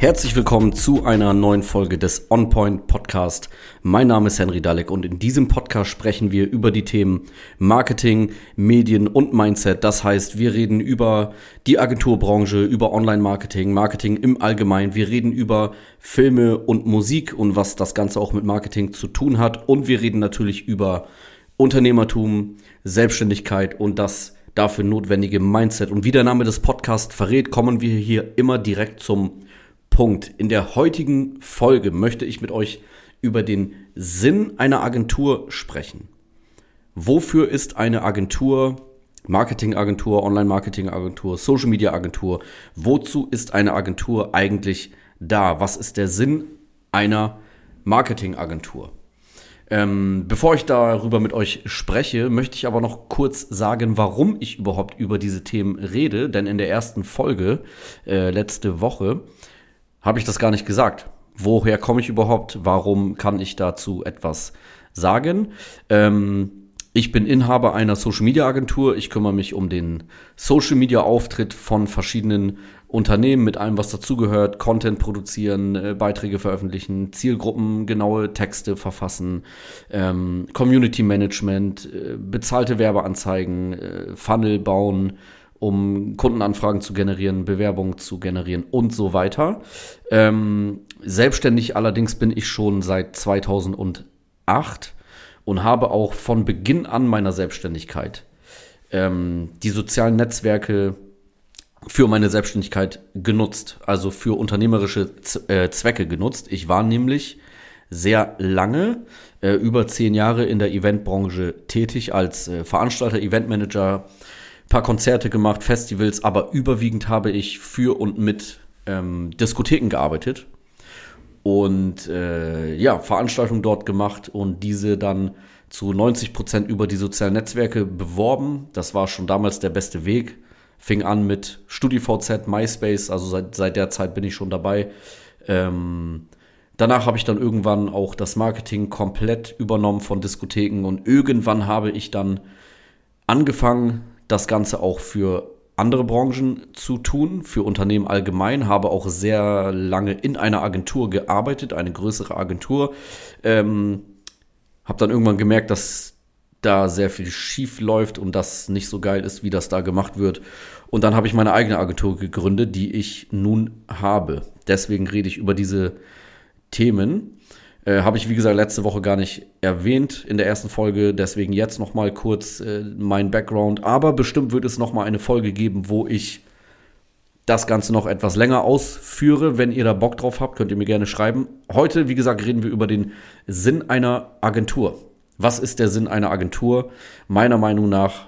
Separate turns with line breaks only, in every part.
Herzlich willkommen zu einer neuen Folge des On Point Podcast. Mein Name ist Henry Dalek und in diesem Podcast sprechen wir über die Themen Marketing, Medien und Mindset. Das heißt, wir reden über die Agenturbranche, über Online-Marketing, Marketing im Allgemeinen. Wir reden über Filme und Musik und was das Ganze auch mit Marketing zu tun hat. Und wir reden natürlich über Unternehmertum, Selbstständigkeit und das dafür notwendige Mindset. Und wie der Name des Podcasts verrät, kommen wir hier immer direkt zum Punkt. In der heutigen Folge möchte ich mit euch über den Sinn einer Agentur sprechen. Wofür ist eine Agentur, Marketingagentur, Online-Marketingagentur, Social-Media-Agentur, wozu ist eine Agentur eigentlich da? Was ist der Sinn einer Marketingagentur? Ähm, bevor ich darüber mit euch spreche, möchte ich aber noch kurz sagen, warum ich überhaupt über diese Themen rede. Denn in der ersten Folge äh, letzte Woche habe ich das gar nicht gesagt. Woher komme ich überhaupt? Warum kann ich dazu etwas sagen? Ähm, ich bin Inhaber einer Social Media Agentur. Ich kümmere mich um den Social Media Auftritt von verschiedenen Unternehmen mit allem, was dazugehört. Content produzieren, äh, Beiträge veröffentlichen, Zielgruppen, genaue Texte verfassen, ähm, Community Management, äh, bezahlte Werbeanzeigen, äh, Funnel bauen, um Kundenanfragen zu generieren, Bewerbungen zu generieren und so weiter. Ähm, selbstständig allerdings bin ich schon seit 2008 und habe auch von Beginn an meiner Selbstständigkeit ähm, die sozialen Netzwerke für meine Selbstständigkeit genutzt, also für unternehmerische äh, Zwecke genutzt. Ich war nämlich sehr lange, äh, über zehn Jahre in der Eventbranche tätig als äh, Veranstalter, Eventmanager, paar Konzerte gemacht, Festivals, aber überwiegend habe ich für und mit ähm, Diskotheken gearbeitet und äh, ja, Veranstaltungen dort gemacht und diese dann zu 90 Prozent über die sozialen Netzwerke beworben. Das war schon damals der beste Weg. Fing an mit StudiVZ, MySpace, also seit, seit der Zeit bin ich schon dabei. Ähm, danach habe ich dann irgendwann auch das Marketing komplett übernommen von Diskotheken und irgendwann habe ich dann angefangen, das Ganze auch für andere Branchen zu tun, für Unternehmen allgemein, habe auch sehr lange in einer Agentur gearbeitet, eine größere Agentur. Ähm, habe dann irgendwann gemerkt, dass da sehr viel schief läuft und das nicht so geil ist, wie das da gemacht wird. Und dann habe ich meine eigene Agentur gegründet, die ich nun habe. Deswegen rede ich über diese Themen. Äh, Habe ich, wie gesagt, letzte Woche gar nicht erwähnt in der ersten Folge. Deswegen jetzt noch mal kurz äh, mein Background. Aber bestimmt wird es noch mal eine Folge geben, wo ich das Ganze noch etwas länger ausführe. Wenn ihr da Bock drauf habt, könnt ihr mir gerne schreiben. Heute, wie gesagt, reden wir über den Sinn einer Agentur. Was ist der Sinn einer Agentur? Meiner Meinung nach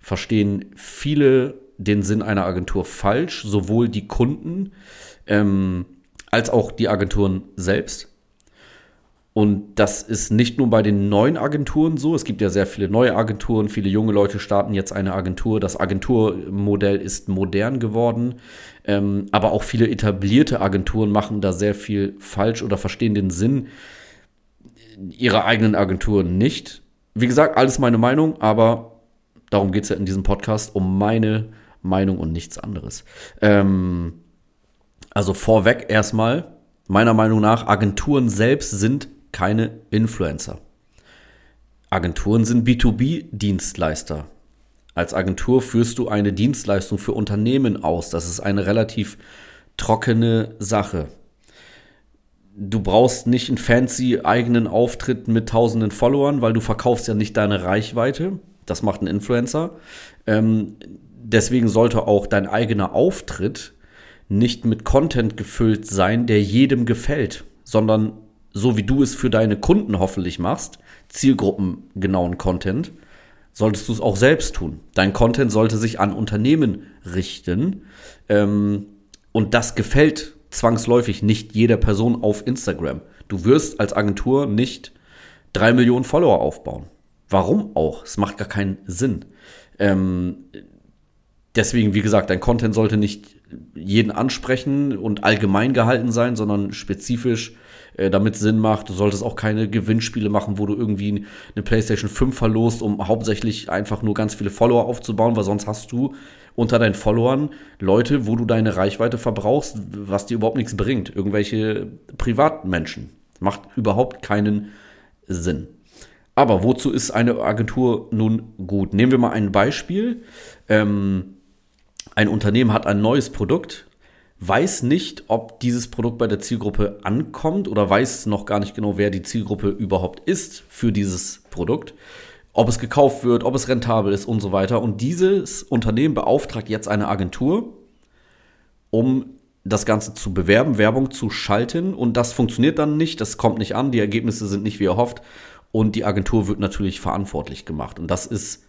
verstehen viele den Sinn einer Agentur falsch, sowohl die Kunden ähm, als auch die Agenturen selbst. Und das ist nicht nur bei den neuen Agenturen so. Es gibt ja sehr viele neue Agenturen. Viele junge Leute starten jetzt eine Agentur. Das Agenturmodell ist modern geworden. Ähm, aber auch viele etablierte Agenturen machen da sehr viel falsch oder verstehen den Sinn ihrer eigenen Agenturen nicht. Wie gesagt, alles meine Meinung, aber darum geht es ja in diesem Podcast, um meine Meinung und nichts anderes. Ähm, also vorweg erstmal, meiner Meinung nach, Agenturen selbst sind keine Influencer. Agenturen sind B2B-Dienstleister. Als Agentur führst du eine Dienstleistung für Unternehmen aus. Das ist eine relativ trockene Sache. Du brauchst nicht einen fancy eigenen Auftritt mit tausenden Followern, weil du verkaufst ja nicht deine Reichweite. Das macht ein Influencer. Ähm, deswegen sollte auch dein eigener Auftritt nicht mit Content gefüllt sein, der jedem gefällt, sondern so wie du es für deine Kunden hoffentlich machst, zielgruppengenauen Content, solltest du es auch selbst tun. Dein Content sollte sich an Unternehmen richten ähm, und das gefällt zwangsläufig nicht jeder Person auf Instagram. Du wirst als Agentur nicht drei Millionen Follower aufbauen. Warum auch? Es macht gar keinen Sinn. Ähm, deswegen, wie gesagt, dein Content sollte nicht jeden ansprechen und allgemein gehalten sein, sondern spezifisch äh, damit Sinn macht. Du solltest auch keine Gewinnspiele machen, wo du irgendwie eine PlayStation 5 verlost, um hauptsächlich einfach nur ganz viele Follower aufzubauen, weil sonst hast du unter deinen Followern Leute, wo du deine Reichweite verbrauchst, was dir überhaupt nichts bringt. Irgendwelche Privatmenschen. Macht überhaupt keinen Sinn. Aber wozu ist eine Agentur nun gut? Nehmen wir mal ein Beispiel. Ähm, ein Unternehmen hat ein neues Produkt, weiß nicht, ob dieses Produkt bei der Zielgruppe ankommt oder weiß noch gar nicht genau, wer die Zielgruppe überhaupt ist für dieses Produkt, ob es gekauft wird, ob es rentabel ist und so weiter. Und dieses Unternehmen beauftragt jetzt eine Agentur, um das Ganze zu bewerben, Werbung zu schalten und das funktioniert dann nicht, das kommt nicht an, die Ergebnisse sind nicht wie erhofft und die Agentur wird natürlich verantwortlich gemacht und das ist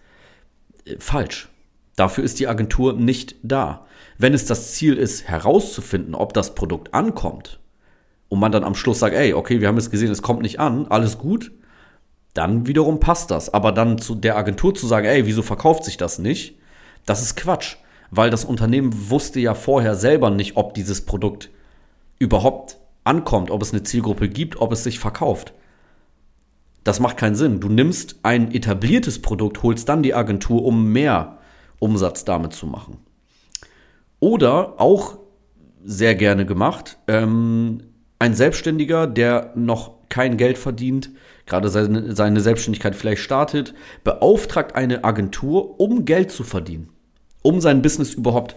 äh, falsch. Dafür ist die Agentur nicht da. Wenn es das Ziel ist, herauszufinden, ob das Produkt ankommt und man dann am Schluss sagt, ey, okay, wir haben es gesehen, es kommt nicht an, alles gut, dann wiederum passt das. Aber dann zu der Agentur zu sagen, ey, wieso verkauft sich das nicht, das ist Quatsch weil das Unternehmen wusste ja vorher selber nicht, ob dieses Produkt überhaupt ankommt, ob es eine Zielgruppe gibt, ob es sich verkauft. Das macht keinen Sinn. Du nimmst ein etabliertes Produkt, holst dann die Agentur, um mehr Umsatz damit zu machen. Oder auch sehr gerne gemacht, ähm, ein Selbstständiger, der noch kein Geld verdient, gerade seine, seine Selbstständigkeit vielleicht startet, beauftragt eine Agentur, um Geld zu verdienen um sein Business überhaupt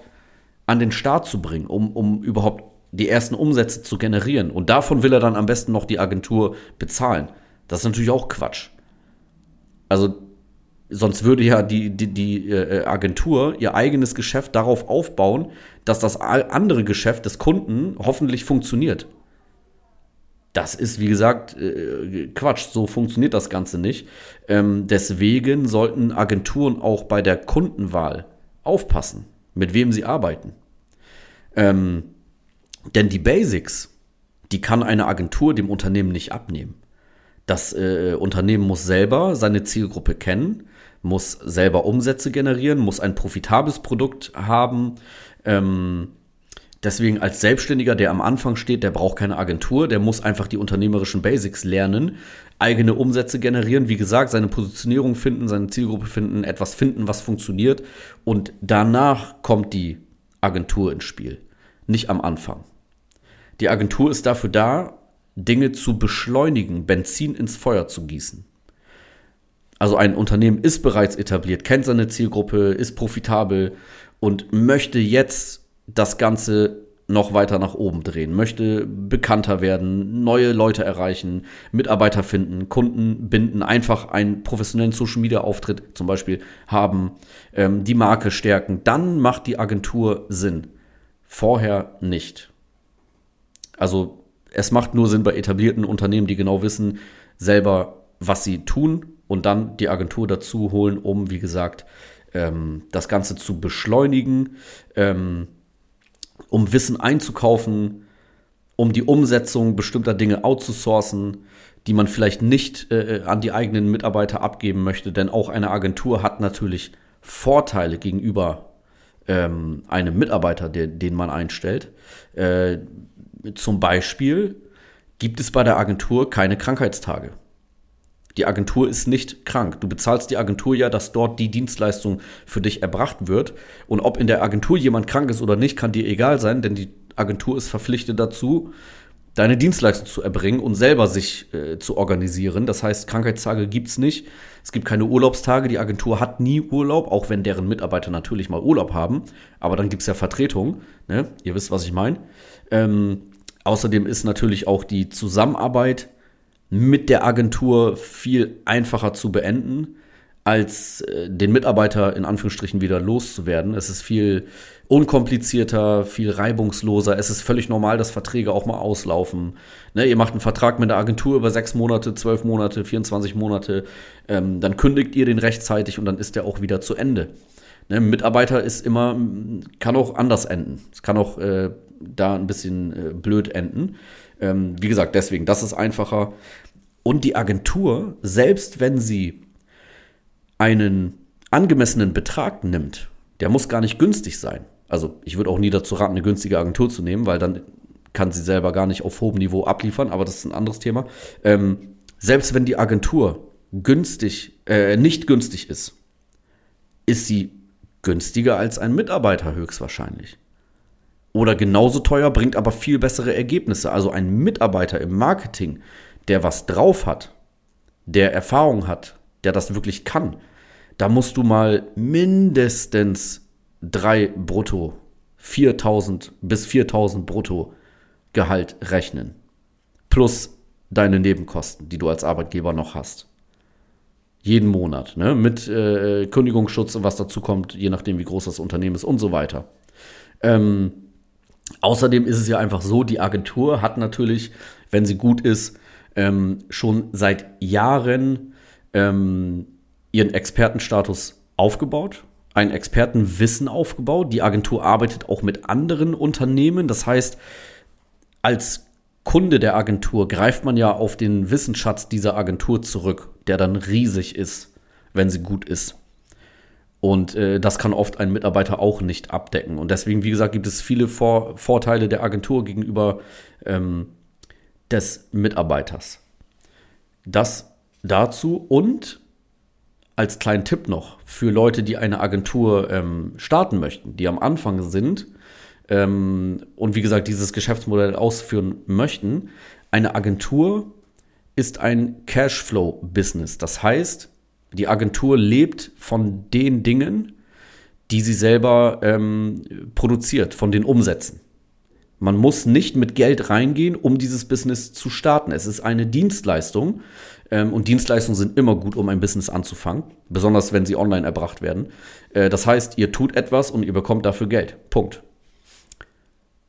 an den Start zu bringen, um, um überhaupt die ersten Umsätze zu generieren. Und davon will er dann am besten noch die Agentur bezahlen. Das ist natürlich auch Quatsch. Also, sonst würde ja die, die, die äh, Agentur ihr eigenes Geschäft darauf aufbauen, dass das andere Geschäft des Kunden hoffentlich funktioniert. Das ist, wie gesagt, äh, Quatsch. So funktioniert das Ganze nicht. Ähm, deswegen sollten Agenturen auch bei der Kundenwahl aufpassen, mit wem sie arbeiten. Ähm, denn die Basics, die kann eine Agentur dem Unternehmen nicht abnehmen. Das äh, Unternehmen muss selber seine Zielgruppe kennen, muss selber Umsätze generieren, muss ein profitables Produkt haben. Ähm, deswegen als Selbstständiger, der am Anfang steht, der braucht keine Agentur, der muss einfach die unternehmerischen Basics lernen, eigene Umsätze generieren, wie gesagt, seine Positionierung finden, seine Zielgruppe finden, etwas finden, was funktioniert. Und danach kommt die Agentur ins Spiel, nicht am Anfang. Die Agentur ist dafür da, Dinge zu beschleunigen, Benzin ins Feuer zu gießen. Also ein Unternehmen ist bereits etabliert, kennt seine Zielgruppe, ist profitabel und möchte jetzt das Ganze noch weiter nach oben drehen, möchte bekannter werden, neue Leute erreichen, Mitarbeiter finden, Kunden binden, einfach einen professionellen Social Media Auftritt zum Beispiel haben, ähm, die Marke stärken, dann macht die Agentur Sinn. Vorher nicht. Also es macht nur Sinn bei etablierten Unternehmen, die genau wissen selber, was sie tun und dann die Agentur dazu holen, um, wie gesagt, ähm, das Ganze zu beschleunigen. Ähm, um Wissen einzukaufen, um die Umsetzung bestimmter Dinge outzusourcen, die man vielleicht nicht äh, an die eigenen Mitarbeiter abgeben möchte. Denn auch eine Agentur hat natürlich Vorteile gegenüber ähm, einem Mitarbeiter, der, den man einstellt. Äh, zum Beispiel gibt es bei der Agentur keine Krankheitstage. Die Agentur ist nicht krank. Du bezahlst die Agentur ja, dass dort die Dienstleistung für dich erbracht wird. Und ob in der Agentur jemand krank ist oder nicht, kann dir egal sein, denn die Agentur ist verpflichtet dazu, deine Dienstleistung zu erbringen und selber sich äh, zu organisieren. Das heißt, Krankheitstage gibt es nicht. Es gibt keine Urlaubstage. Die Agentur hat nie Urlaub, auch wenn deren Mitarbeiter natürlich mal Urlaub haben. Aber dann gibt es ja Vertretung. Ne? Ihr wisst, was ich meine. Ähm, außerdem ist natürlich auch die Zusammenarbeit mit der Agentur viel einfacher zu beenden, als äh, den Mitarbeiter in Anführungsstrichen wieder loszuwerden. Es ist viel unkomplizierter, viel reibungsloser. Es ist völlig normal, dass Verträge auch mal auslaufen. Ne, ihr macht einen Vertrag mit der Agentur über sechs Monate, zwölf Monate, 24 Monate. Ähm, dann kündigt ihr den rechtzeitig und dann ist der auch wieder zu Ende. Ne, Mitarbeiter ist immer, kann auch anders enden. Es kann auch äh, da ein bisschen äh, blöd enden. Ähm, wie gesagt, deswegen, das ist einfacher. Und die Agentur, selbst wenn sie einen angemessenen Betrag nimmt, der muss gar nicht günstig sein. Also ich würde auch nie dazu raten, eine günstige Agentur zu nehmen, weil dann kann sie selber gar nicht auf hohem Niveau abliefern, aber das ist ein anderes Thema. Ähm, selbst wenn die Agentur günstig, äh, nicht günstig ist, ist sie günstiger als ein Mitarbeiter höchstwahrscheinlich. Oder genauso teuer, bringt aber viel bessere Ergebnisse. Also ein Mitarbeiter im Marketing, der was drauf hat, der Erfahrung hat, der das wirklich kann, da musst du mal mindestens drei brutto, 4000 bis 4000 brutto Gehalt rechnen. Plus deine Nebenkosten, die du als Arbeitgeber noch hast. Jeden Monat, ne? mit äh, Kündigungsschutz und was dazu kommt, je nachdem, wie groß das Unternehmen ist und so weiter. Ähm, außerdem ist es ja einfach so, die Agentur hat natürlich, wenn sie gut ist, ähm, schon seit Jahren ähm, ihren Expertenstatus aufgebaut, ein Expertenwissen aufgebaut. Die Agentur arbeitet auch mit anderen Unternehmen. Das heißt, als Kunde der Agentur greift man ja auf den Wissensschatz dieser Agentur zurück, der dann riesig ist, wenn sie gut ist. Und äh, das kann oft ein Mitarbeiter auch nicht abdecken. Und deswegen, wie gesagt, gibt es viele Vor Vorteile der Agentur gegenüber ähm, des Mitarbeiters. Das dazu und als kleinen Tipp noch für Leute, die eine Agentur ähm, starten möchten, die am Anfang sind ähm, und wie gesagt dieses Geschäftsmodell ausführen möchten. Eine Agentur ist ein Cashflow-Business. Das heißt, die Agentur lebt von den Dingen, die sie selber ähm, produziert, von den Umsätzen. Man muss nicht mit Geld reingehen, um dieses Business zu starten. Es ist eine Dienstleistung ähm, und Dienstleistungen sind immer gut, um ein Business anzufangen, besonders wenn sie online erbracht werden. Äh, das heißt, ihr tut etwas und ihr bekommt dafür Geld. Punkt.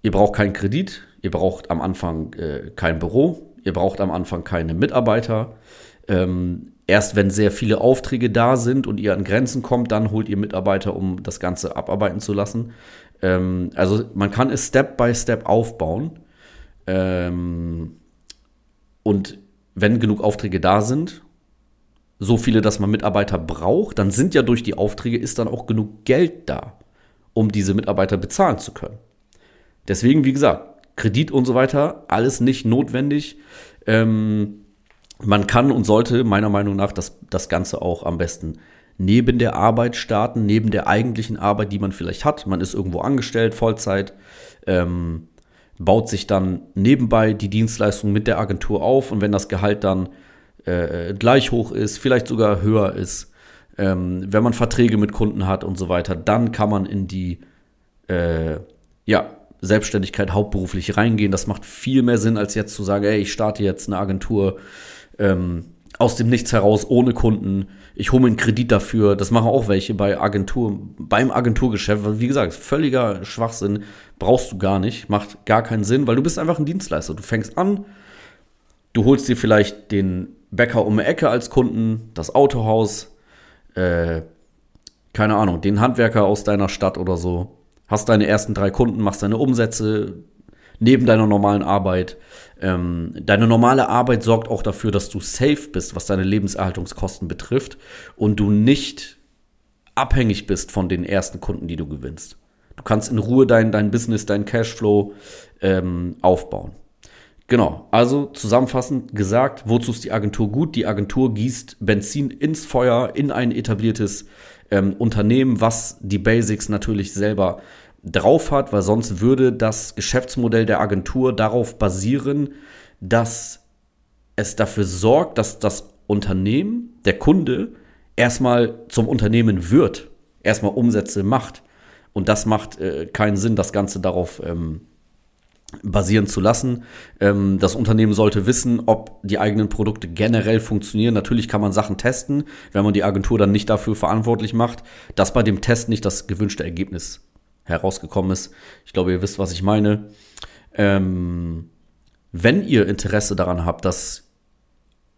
Ihr braucht keinen Kredit, ihr braucht am Anfang äh, kein Büro, ihr braucht am Anfang keine Mitarbeiter. Ähm, erst wenn sehr viele Aufträge da sind und ihr an Grenzen kommt, dann holt ihr Mitarbeiter, um das Ganze abarbeiten zu lassen. Ähm, also man kann es Step by Step aufbauen. Ähm, und wenn genug Aufträge da sind, so viele, dass man Mitarbeiter braucht, dann sind ja durch die Aufträge ist dann auch genug Geld da, um diese Mitarbeiter bezahlen zu können. Deswegen, wie gesagt, Kredit und so weiter, alles nicht notwendig. Ähm, man kann und sollte meiner Meinung nach das, das Ganze auch am besten neben der Arbeit starten, neben der eigentlichen Arbeit, die man vielleicht hat. Man ist irgendwo angestellt, Vollzeit, ähm, baut sich dann nebenbei die Dienstleistung mit der Agentur auf und wenn das Gehalt dann äh, gleich hoch ist, vielleicht sogar höher ist, ähm, wenn man Verträge mit Kunden hat und so weiter, dann kann man in die äh, ja, Selbstständigkeit hauptberuflich reingehen. Das macht viel mehr Sinn, als jetzt zu sagen, ey, ich starte jetzt eine Agentur ähm, aus dem Nichts heraus, ohne Kunden. Ich hole mir einen Kredit dafür. Das machen auch welche bei Agentur, beim Agenturgeschäft. Wie gesagt, völliger Schwachsinn. Brauchst du gar nicht. Macht gar keinen Sinn, weil du bist einfach ein Dienstleister. Du fängst an, du holst dir vielleicht den Bäcker um die Ecke als Kunden, das Autohaus, äh, keine Ahnung, den Handwerker aus deiner Stadt oder so. Hast deine ersten drei Kunden, machst deine Umsätze, neben deiner normalen Arbeit. Ähm, deine normale Arbeit sorgt auch dafür, dass du safe bist, was deine Lebenserhaltungskosten betrifft und du nicht abhängig bist von den ersten Kunden, die du gewinnst. Du kannst in Ruhe dein, dein Business, dein Cashflow ähm, aufbauen. Genau, also zusammenfassend gesagt, wozu ist die Agentur gut? Die Agentur gießt Benzin ins Feuer in ein etabliertes ähm, Unternehmen, was die Basics natürlich selber drauf hat, weil sonst würde das Geschäftsmodell der Agentur darauf basieren, dass es dafür sorgt, dass das Unternehmen, der Kunde, erstmal zum Unternehmen wird, erstmal Umsätze macht. Und das macht äh, keinen Sinn, das Ganze darauf ähm, basieren zu lassen. Ähm, das Unternehmen sollte wissen, ob die eigenen Produkte generell funktionieren. Natürlich kann man Sachen testen, wenn man die Agentur dann nicht dafür verantwortlich macht, dass bei dem Test nicht das gewünschte Ergebnis herausgekommen ist. Ich glaube, ihr wisst, was ich meine. Ähm, wenn ihr Interesse daran habt, dass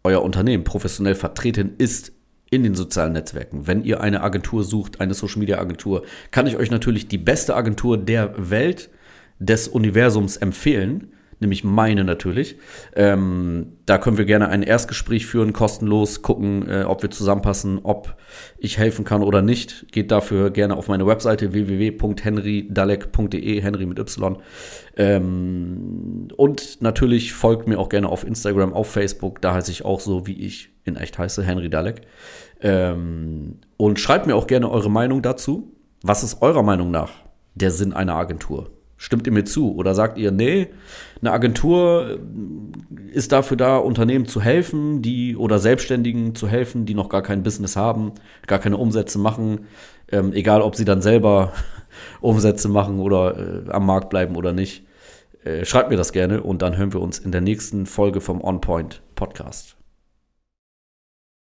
euer Unternehmen professionell vertreten ist in den sozialen Netzwerken, wenn ihr eine Agentur sucht, eine Social Media Agentur, kann ich euch natürlich die beste Agentur der Welt des Universums empfehlen. Nämlich meine natürlich. Ähm, da können wir gerne ein Erstgespräch führen, kostenlos, gucken, äh, ob wir zusammenpassen, ob ich helfen kann oder nicht. Geht dafür gerne auf meine Webseite www.henrydalek.de, Henry mit Y. Ähm, und natürlich folgt mir auch gerne auf Instagram, auf Facebook, da heiße ich auch so, wie ich in echt heiße, Henry Dalek. Ähm, und schreibt mir auch gerne eure Meinung dazu. Was ist eurer Meinung nach der Sinn einer Agentur? Stimmt ihr mir zu? Oder sagt ihr, nee, eine Agentur ist dafür da, Unternehmen zu helfen, die oder Selbstständigen zu helfen, die noch gar kein Business haben, gar keine Umsätze machen, ähm, egal ob sie dann selber Umsätze machen oder äh, am Markt bleiben oder nicht. Äh, schreibt mir das gerne und dann hören wir uns in der nächsten Folge vom On Point Podcast.